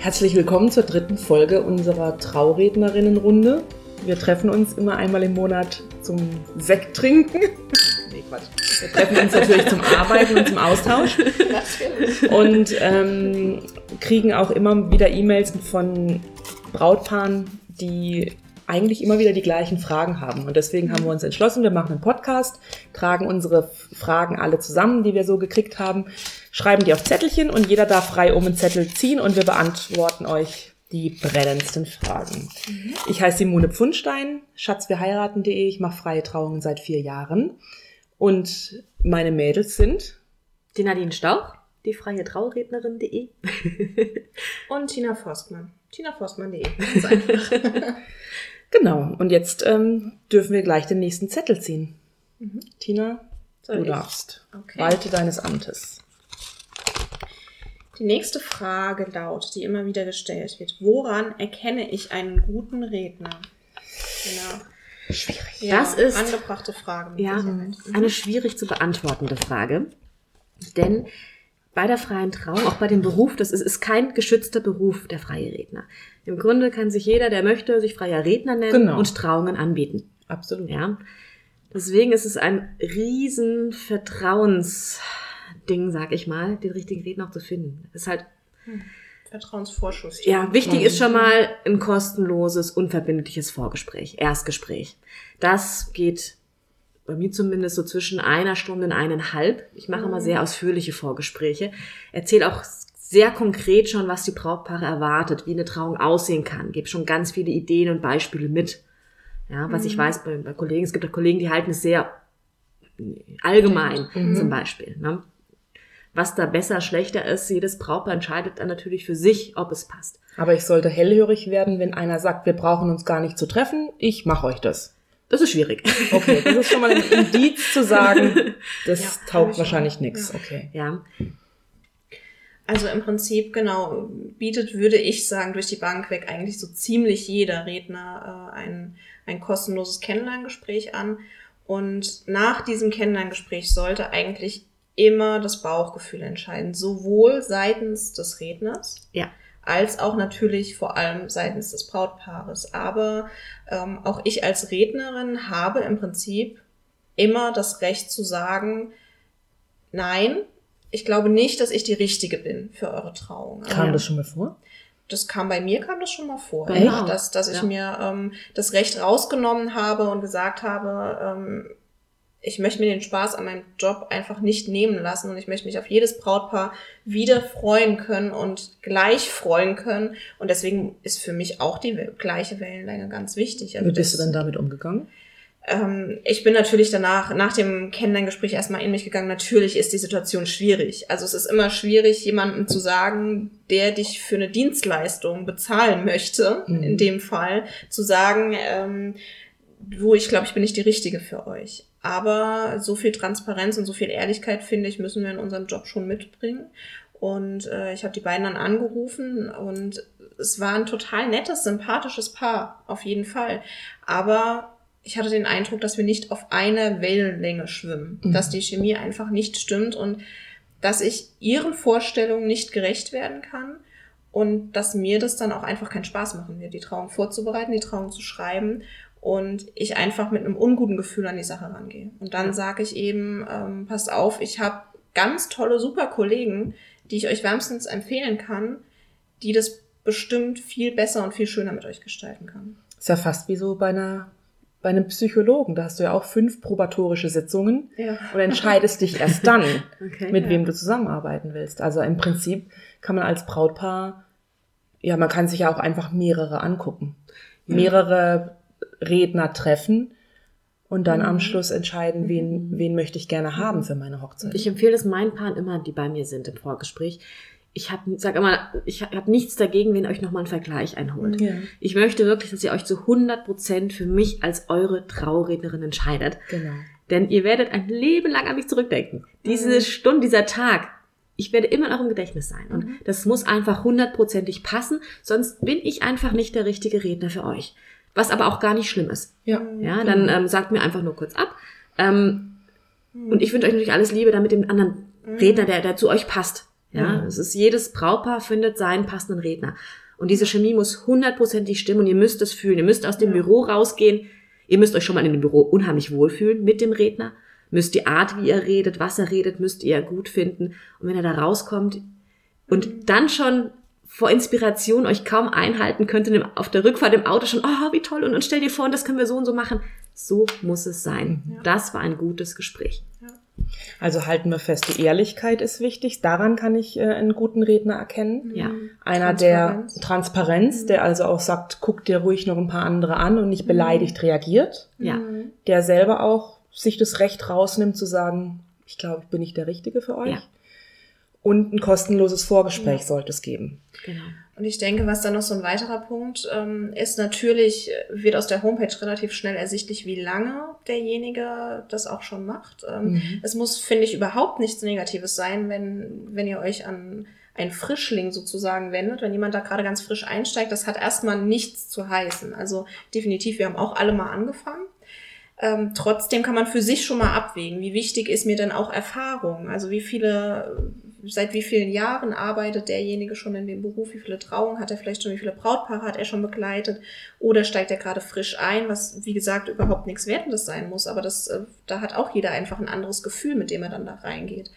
Herzlich willkommen zur dritten Folge unserer Traurednerinnenrunde. Wir treffen uns immer einmal im Monat zum Sekt trinken. nee, Quatsch. Wir treffen uns natürlich zum Arbeiten und zum Austausch. Und ähm, kriegen auch immer wieder E-Mails von Brautpaaren, die eigentlich immer wieder die gleichen Fragen haben. Und deswegen haben wir uns entschlossen, wir machen einen Podcast, tragen unsere Fragen alle zusammen, die wir so gekriegt haben, schreiben die auf Zettelchen und jeder darf frei um einen Zettel ziehen und wir beantworten euch die brennendsten Fragen. Mhm. Ich heiße Simone Pfundstein, schatzwirheiraten.de. Ich mache freie Trauungen seit vier Jahren. Und meine Mädels sind die Nadine Stauch, die freie Traurednerin.de und Tina Forstmann, tinaforstmann.de. Genau, und jetzt ähm, dürfen wir gleich den nächsten Zettel ziehen. Mhm. Tina, Soll du ich? darfst. Okay. Walte deines Amtes. Die nächste Frage lautet, die immer wieder gestellt wird. Woran erkenne ich einen guten Redner? Genau. Schwierig. Ja, das ist angebrachte Frage. Ja, mhm. eine schwierig zu beantwortende Frage. Denn bei der freien Trauung, auch bei dem Beruf, das ist, ist kein geschützter Beruf, der freie Redner. Im Grunde kann sich jeder, der möchte, sich freier Redner nennen genau. und Trauungen anbieten. Absolut. Ja. Deswegen ist es ein riesen Vertrauensding, sag ich mal, den richtigen Redner auch zu finden. Das ist halt. Hm. Vertrauensvorschuss. Ja, wichtig ist schon mal ein kostenloses, unverbindliches Vorgespräch, Erstgespräch. Das geht bei mir zumindest so zwischen einer Stunde und eineinhalb. Ich mache mhm. immer sehr ausführliche Vorgespräche. Erzähle auch sehr konkret schon, was die Brautpaare erwartet, wie eine Trauung aussehen kann. Gebe schon ganz viele Ideen und Beispiele mit. Ja, was mhm. ich weiß bei, bei, Kollegen, es gibt auch Kollegen, die halten es sehr allgemein mhm. zum Beispiel. Ne? Was da besser, schlechter ist, jedes Brautpaar entscheidet dann natürlich für sich, ob es passt. Aber ich sollte hellhörig werden, wenn einer sagt, wir brauchen uns gar nicht zu treffen, ich mache euch das. Das ist schwierig. Okay, das ist schon mal ein Indiz zu sagen, das ja, taugt wahrscheinlich nichts. Ja. Okay. Ja. Also im Prinzip, genau, bietet, würde ich sagen, durch die Bank weg eigentlich so ziemlich jeder Redner äh, ein, ein kostenloses Kennenlerngespräch an. Und nach diesem Kennenlerngespräch sollte eigentlich immer das Bauchgefühl entscheiden, sowohl seitens des Redners, ja. Als auch natürlich vor allem seitens des Brautpaares. Aber ähm, auch ich als Rednerin habe im Prinzip immer das Recht zu sagen, nein, ich glaube nicht, dass ich die Richtige bin für eure Trauung. Kam ja. das schon mal vor? Das kam bei mir, kam das schon mal vor. Genau. Dass, dass ich ja. mir ähm, das Recht rausgenommen habe und gesagt habe, ähm, ich möchte mir den Spaß an meinem Job einfach nicht nehmen lassen und ich möchte mich auf jedes Brautpaar wieder freuen können und gleich freuen können. Und deswegen ist für mich auch die gleiche Wellenlänge ganz wichtig. Also Wie bist du denn damit umgegangen? ähm, ich bin natürlich danach, nach dem Kennenlerngespräch erstmal in mich gegangen. Natürlich ist die Situation schwierig. Also es ist immer schwierig, jemandem zu sagen, der dich für eine Dienstleistung bezahlen möchte, mhm. in dem Fall, zu sagen, ähm, du, ich glaube, ich bin nicht die Richtige für euch. Aber so viel Transparenz und so viel Ehrlichkeit, finde ich, müssen wir in unserem Job schon mitbringen. Und äh, ich habe die beiden dann angerufen und es war ein total nettes, sympathisches Paar, auf jeden Fall. Aber ich hatte den Eindruck, dass wir nicht auf einer Wellenlänge schwimmen, mhm. dass die Chemie einfach nicht stimmt und dass ich ihren Vorstellungen nicht gerecht werden kann und dass mir das dann auch einfach keinen Spaß machen wird, die Trauung vorzubereiten, die Trauung zu schreiben und ich einfach mit einem unguten Gefühl an die Sache rangehe. Und dann ja. sage ich eben, ähm, passt auf, ich habe ganz tolle, super Kollegen, die ich euch wärmstens empfehlen kann, die das bestimmt viel besser und viel schöner mit euch gestalten kann. Ist ja fast wie so bei einer bei einem Psychologen, da hast du ja auch fünf probatorische Sitzungen ja. und entscheidest dich erst dann, okay, mit ja. wem du zusammenarbeiten willst. Also im Prinzip kann man als Brautpaar, ja, man kann sich ja auch einfach mehrere angucken, ja. mehrere Redner treffen und dann mhm. am Schluss entscheiden, wen, mhm. wen möchte ich gerne haben für meine Hochzeit. Ich empfehle es meinen Paaren immer, die bei mir sind im Vorgespräch, ich habe, sag immer, ich habe nichts dagegen, wenn ihr euch nochmal einen Vergleich einholt. Ja. Ich möchte wirklich, dass ihr euch zu 100 Prozent für mich als eure Traurednerin entscheidet. Genau. Denn ihr werdet ein Leben lang an mich zurückdenken. Diese mhm. Stunde, dieser Tag, ich werde immer noch im Gedächtnis sein. Und mhm. das muss einfach hundertprozentig passen, sonst bin ich einfach nicht der richtige Redner für euch. Was aber auch gar nicht schlimm ist. Ja. Ja, dann ähm, sagt mir einfach nur kurz ab. Ähm, mhm. Und ich wünsche euch natürlich alles Liebe, damit dem anderen mhm. Redner, der, der zu euch passt. Ja, es ist jedes Brautpaar findet seinen passenden Redner. Und diese Chemie muss hundertprozentig stimmen und ihr müsst es fühlen. Ihr müsst aus dem Büro rausgehen. Ihr müsst euch schon mal in dem Büro unheimlich wohlfühlen mit dem Redner. Müsst die Art, wie er redet, was er redet, müsst ihr gut finden. Und wenn er da rauskommt und dann schon vor Inspiration euch kaum einhalten könnt und auf der Rückfahrt im Auto schon, oh, wie toll, und, und stell dir vor, das können wir so und so machen. So muss es sein. Das war ein gutes Gespräch. Also halten wir fest, die Ehrlichkeit ist wichtig. Daran kann ich äh, einen guten Redner erkennen. Ja. Einer Transparenz. der Transparenz, der also auch sagt, guck dir ruhig noch ein paar andere an und nicht beleidigt reagiert. Ja. Der selber auch sich das Recht rausnimmt zu sagen, ich glaube, ich bin nicht der Richtige für euch. Ja. Und ein kostenloses Vorgespräch sollte es geben. Genau. Und ich denke, was dann noch so ein weiterer Punkt ähm, ist, natürlich wird aus der Homepage relativ schnell ersichtlich, wie lange derjenige das auch schon macht. Ähm, Mhm. Es muss, finde ich, überhaupt nichts Negatives sein, wenn, wenn ihr euch an einen Frischling sozusagen wendet, wenn jemand da gerade ganz frisch einsteigt, das hat erstmal nichts zu heißen. Also definitiv, wir haben auch alle mal angefangen. Ähm, trotzdem kann man für sich schon mal abwägen, wie wichtig ist mir denn auch Erfahrung? Also wie viele, seit wie vielen Jahren arbeitet derjenige schon in dem Beruf? Wie viele Trauungen hat er vielleicht schon? Wie viele Brautpaare hat er schon begleitet? Oder steigt er gerade frisch ein, was wie gesagt überhaupt nichts Wertendes sein muss, aber das, äh, da hat auch jeder einfach ein anderes Gefühl, mit dem er dann da reingeht.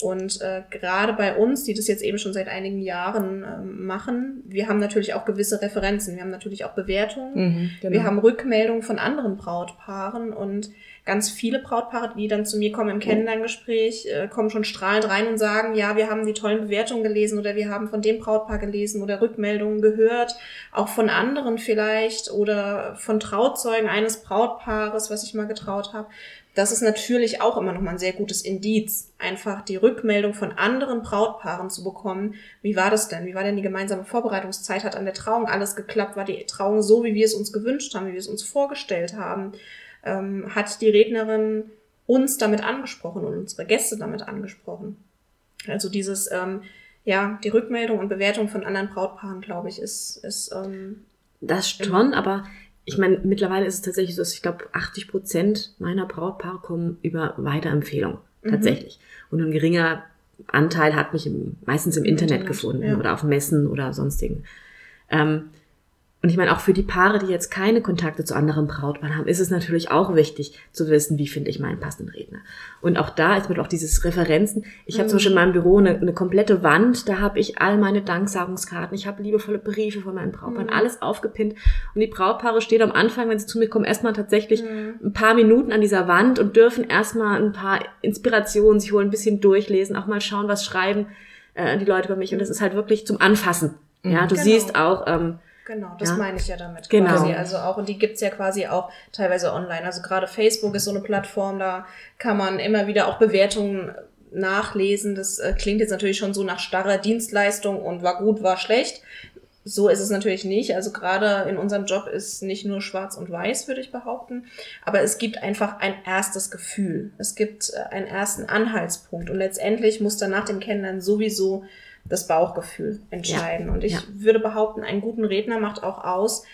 Und äh, gerade bei uns, die das jetzt eben schon seit einigen Jahren ähm, machen, wir haben natürlich auch gewisse Referenzen, wir haben natürlich auch Bewertungen. Mhm, genau. Wir haben Rückmeldungen von anderen Brautpaaren und ganz viele Brautpaare, die dann zu mir kommen im Kennenlerngespräch, äh, kommen schon strahlend rein und sagen, ja, wir haben die tollen Bewertungen gelesen oder wir haben von dem Brautpaar gelesen oder Rückmeldungen gehört, auch von anderen vielleicht oder von Trauzeugen eines Brautpaares, was ich mal getraut habe. Das ist natürlich auch immer noch mal ein sehr gutes Indiz, einfach die Rückmeldung von anderen Brautpaaren zu bekommen. Wie war das denn? Wie war denn die gemeinsame Vorbereitungszeit? Hat an der Trauung alles geklappt? War die Trauung so, wie wir es uns gewünscht haben, wie wir es uns vorgestellt haben? Ähm, hat die Rednerin uns damit angesprochen und unsere Gäste damit angesprochen? Also dieses, ähm, ja, die Rückmeldung und Bewertung von anderen Brautpaaren, glaube ich, ist, ist ähm, Das schon, aber ich meine, mittlerweile ist es tatsächlich so, dass ich glaube, 80 Prozent meiner Brautpaare kommen über Weiterempfehlung. Tatsächlich. Und ein geringer Anteil hat mich im, meistens im, Internet, Internet, gefunden ja. oder auf Messen oder sonstigen. Ähm, und ich meine, auch für die Paare, die jetzt keine Kontakte zu anderen Brautpaaren haben, ist es natürlich auch wichtig zu wissen, wie finde ich meinen passenden Redner. Und auch da ist mir auch dieses Referenzen. Ich habe zum Beispiel in meinem Büro eine, eine komplette Wand, da habe ich all meine Danksagungskarten, ich habe liebevolle Briefe von meinen Brautpaaren, alles aufgepinnt. Und die Brautpaare stehen am Anfang, wenn sie zu mir kommen, erstmal tatsächlich ein paar Minuten an dieser Wand und dürfen erstmal ein paar Inspirationen sich holen, ein bisschen durchlesen, auch mal schauen, was schreiben äh, die Leute über mich. Und das ist halt wirklich zum Anfassen. Ja, du Genau. siehst auch, ähm, Genau, das Ja. meine ich ja damit Genau. quasi. Also auch, und die gibt's ja quasi auch teilweise online. Also gerade Facebook ist so eine Plattform, da kann man immer wieder auch Bewertungen nachlesen. Das äh, klingt jetzt natürlich schon so nach starrer Dienstleistung und war gut, war schlecht. So ist es natürlich nicht. Also gerade in unserem Job ist nicht nur schwarz und weiß, würde ich behaupten. Aber es gibt einfach ein erstes Gefühl. Es gibt äh, einen ersten Anhaltspunkt. Und letztendlich muss dann nach dem Kennenlernen sowieso das Bauchgefühl entscheiden. Und ich ja. würde behaupten, einen guten Redner macht auch aus,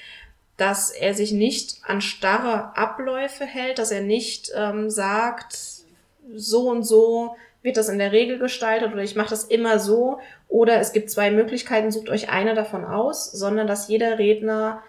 dass er sich nicht an starre Abläufe hält, dass er nicht ähm, sagt, so und so wird das in der Regel gestaltet oder ich mache das immer so oder es gibt zwei Möglichkeiten, sucht euch eine davon aus, sondern dass jeder Redner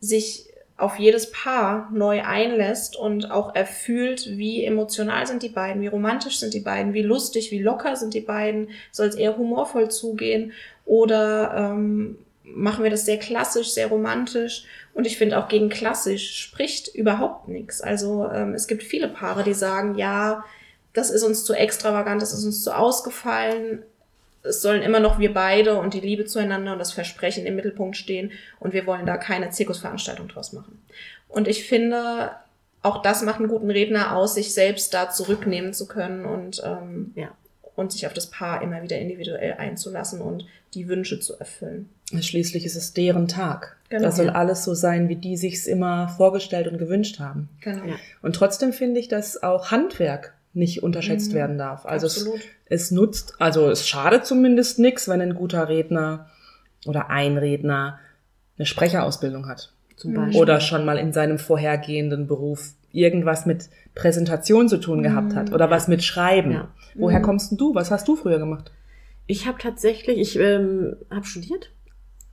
sich auf jedes Paar neu einlässt und auch erfühlt, wie emotional sind die beiden, wie romantisch sind die beiden, wie lustig, wie locker sind die beiden, soll es eher humorvoll zugehen oder ähm, machen wir das sehr klassisch, sehr romantisch. Und ich finde auch gegen klassisch spricht überhaupt nichts. Also ähm, es gibt viele Paare, die sagen, ja, das ist uns zu extravagant, das ist uns zu ausgefallen. Es sollen immer noch wir beide und die Liebe zueinander und das Versprechen im Mittelpunkt stehen und wir wollen da keine Zirkusveranstaltung draus machen. Und ich finde, auch das macht einen guten Redner aus, sich selbst da zurücknehmen zu können und, ähm, ja. und sich auf das Paar immer wieder individuell einzulassen und die Wünsche zu erfüllen. Schließlich ist es deren Tag. Genau. Das soll alles so sein, wie die sich's immer vorgestellt und gewünscht haben. Genau. Ja. Und trotzdem finde ich, dass auch Handwerk nicht unterschätzt werden darf. Also es, es nutzt, also es schadet zumindest nichts, wenn ein guter Redner oder ein Redner eine Sprecherausbildung hat. zum Beispiel. Oder schon mal in seinem vorhergehenden Beruf irgendwas mit Präsentation zu tun gehabt hat oder was mit Schreiben. Ja. Woher kommst denn du? Was hast du früher gemacht? Ich habe tatsächlich, ich ähm, habe studiert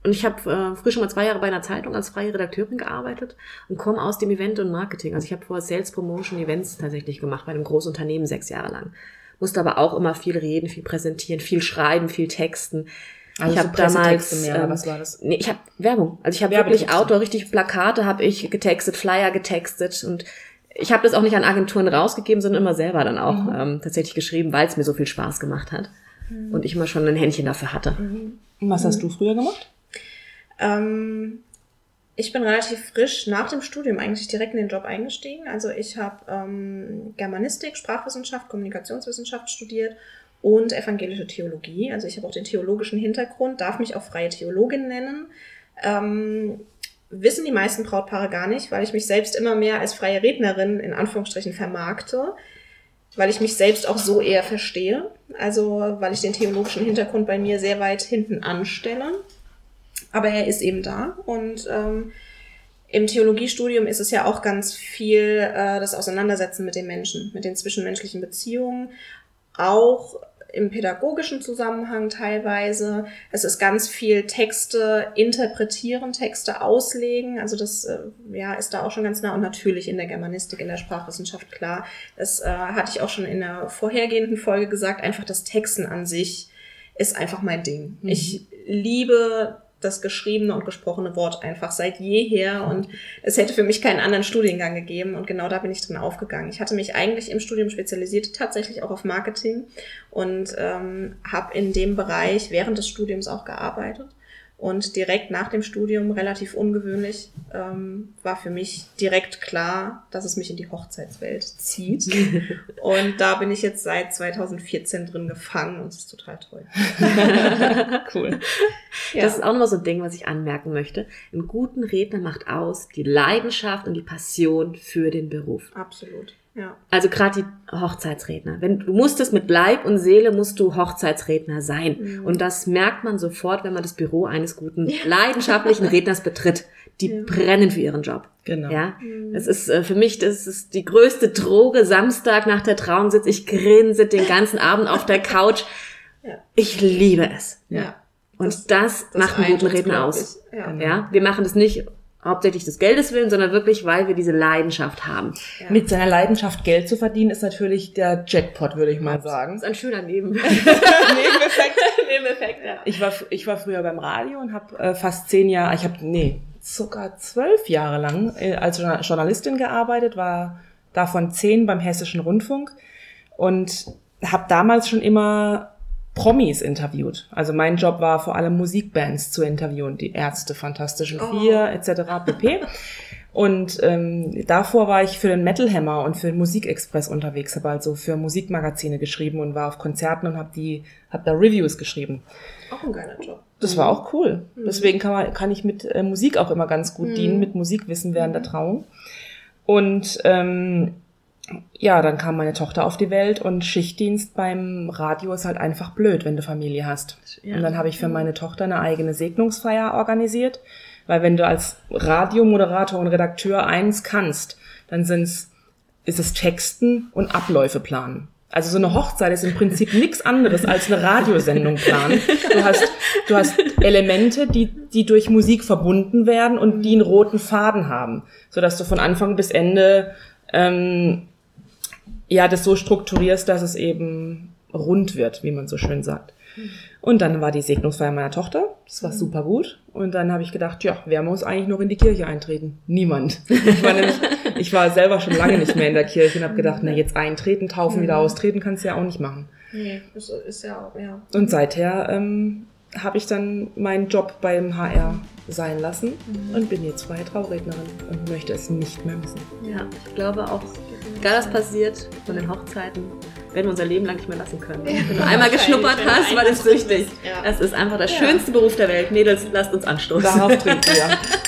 und ich habe äh, früher schon mal zwei Jahre bei einer Zeitung als freie Redakteurin gearbeitet und komme aus dem Event und Marketing. Also ich habe vorher Sales Promotion Events tatsächlich gemacht bei einem großen Unternehmen sechs Jahre lang. Musste aber auch immer viel reden, viel präsentieren, viel schreiben, viel texten. Also ich so habe damals, mehr, ähm, was war das? Nee, ich habe Werbung. Also ich habe wirklich. Outdoor, richtig Plakate habe ich getextet, Flyer getextet und ich habe das auch nicht an Agenturen rausgegeben, sondern immer selber dann auch Mhm. ähm, tatsächlich geschrieben, weil es mir so viel Spaß gemacht hat und ich immer schon ein Händchen dafür hatte. Und was hast du früher gemacht? Ähm, ich bin relativ frisch nach dem Studium eigentlich direkt in den Job eingestiegen. Also ich habe ähm, Germanistik, Sprachwissenschaft, Kommunikationswissenschaft studiert und evangelische Theologie. Also ich habe auch den theologischen Hintergrund, darf mich auch freie Theologin nennen. Ähm, wissen die meisten Brautpaare gar nicht, weil ich mich selbst immer mehr als freie Rednerin in Anführungsstrichen vermarkte, weil ich mich selbst auch so eher verstehe. Also weil ich den theologischen Hintergrund bei mir sehr weit hinten anstelle. Aber er ist eben da und ähm, im Theologiestudium ist es ja auch ganz viel äh, das Auseinandersetzen mit den Menschen, mit den zwischenmenschlichen Beziehungen, auch im pädagogischen Zusammenhang teilweise. Es ist ganz viel Texte interpretieren, Texte auslegen. Also das äh, ja, ist da auch schon ganz nah und natürlich in der Germanistik, in der Sprachwissenschaft klar. Das äh, hatte ich auch schon in der vorhergehenden Folge gesagt. Einfach das Texten an sich ist einfach mein Ding. Mhm. Ich liebe das geschriebene und gesprochene Wort einfach seit jeher und es hätte für mich keinen anderen Studiengang gegeben und genau da bin ich drin aufgegangen. Ich hatte mich eigentlich im Studium spezialisiert, tatsächlich auch auf Marketing und ähm, habe in dem Bereich während des Studiums auch gearbeitet. Und direkt nach dem Studium, relativ ungewöhnlich, ähm, war für mich direkt klar, dass es mich in die Hochzeitswelt zieht. Und da bin ich jetzt seit 2014 drin gefangen und es ist total toll. Cool. Das ist auch nochmal so ein Ding, was ich anmerken möchte. Einen guten Redner macht aus die Leidenschaft und die Passion für den Beruf. absolut. Ja. Also gerade die Hochzeitsredner. Wenn du musstest mit Leib und Seele musst du Hochzeitsredner sein. Mhm. Und das merkt man sofort, wenn man das Büro eines guten, leidenschaftlichen Redners betritt. Die Ja. brennen für ihren Job. Genau. Ja, das ist äh, für mich, das ist die größte Droge. Samstag nach der Trauung sitze ich grinse den ganzen Abend auf der Couch. Ja. Ich liebe es. Ja. Und Das- das, das macht einen guten Redner aus. Ja. Ja, wir machen das nicht hauptsächlich des Geldes willen, sondern wirklich, weil wir diese Leidenschaft haben. Ja. Mit seiner Leidenschaft Geld zu verdienen, ist natürlich der Jackpot, würde ich mal sagen. Das ist ein schöner Neben Nebeneffekt. Nebeneffekt, ja. Ich war, ich war früher beim Radio und habe äh, fast zehn Jahre, ich habe, nee, sogar zwölf Jahre lang äh, als Journa- Journalistin gearbeitet, war davon zehn beim Hessischen Rundfunk und habe damals schon immer Promis interviewt. Also mein Job war vor allem Musikbands zu interviewen, die Ärzte, Fantastischen Oh. Vier etc. pp. Und ähm, davor war ich für den Metal Hammer und für den Musikexpress unterwegs, habe also für Musikmagazine geschrieben und war auf Konzerten und habe die, habe da Reviews geschrieben. Auch ein geiler Job. Das war auch cool. Deswegen kann, man, kann ich mit äh, Musik auch immer ganz gut dienen, mit Musikwissen während der Trauung. Und ähm, ja, dann kam meine Tochter auf die Welt und Schichtdienst beim Radio ist halt einfach blöd, wenn du Familie hast. Ja. Und dann habe ich für meine Tochter eine eigene Segnungsfeier organisiert, weil wenn du als Radiomoderator und Redakteur eins kannst, dann sind's, ist es Texten und Abläufe planen. Also so eine Hochzeit ist im Prinzip nichts anderes als eine Radiosendung planen. Du hast, du hast Elemente, die, die durch Musik verbunden werden und die einen roten Faden haben, sodass du von Anfang bis Ende ähm, ja das so strukturierst, dass es eben rund wird, wie man so schön sagt. Und dann war die Segnungsfeier meiner Tochter. Das war super gut. Und dann habe ich gedacht, ja, wer muss eigentlich noch in die Kirche eintreten? Niemand. Ich war nämlich, ich war selber schon lange nicht mehr in der Kirche und habe gedacht, na jetzt eintreten, taufen, wieder austreten kannst du ja auch nicht machen. Nee, das ist ja auch, ja. Und seither ähm, habe ich dann meinen Job beim HR sein lassen und bin jetzt freie Traurednerin und möchte es nicht mehr missen. Ja, ich glaube auch, egal was passiert von den Hochzeiten, werden wir unser Leben lang nicht mehr lassen können. Wenn du einmal geschnuppert wenn hast, war das süchtig. bist, ja. Das ist einfach der schönste Beruf der Welt. Mädels, lasst uns anstoßen. Darauf trinken wir.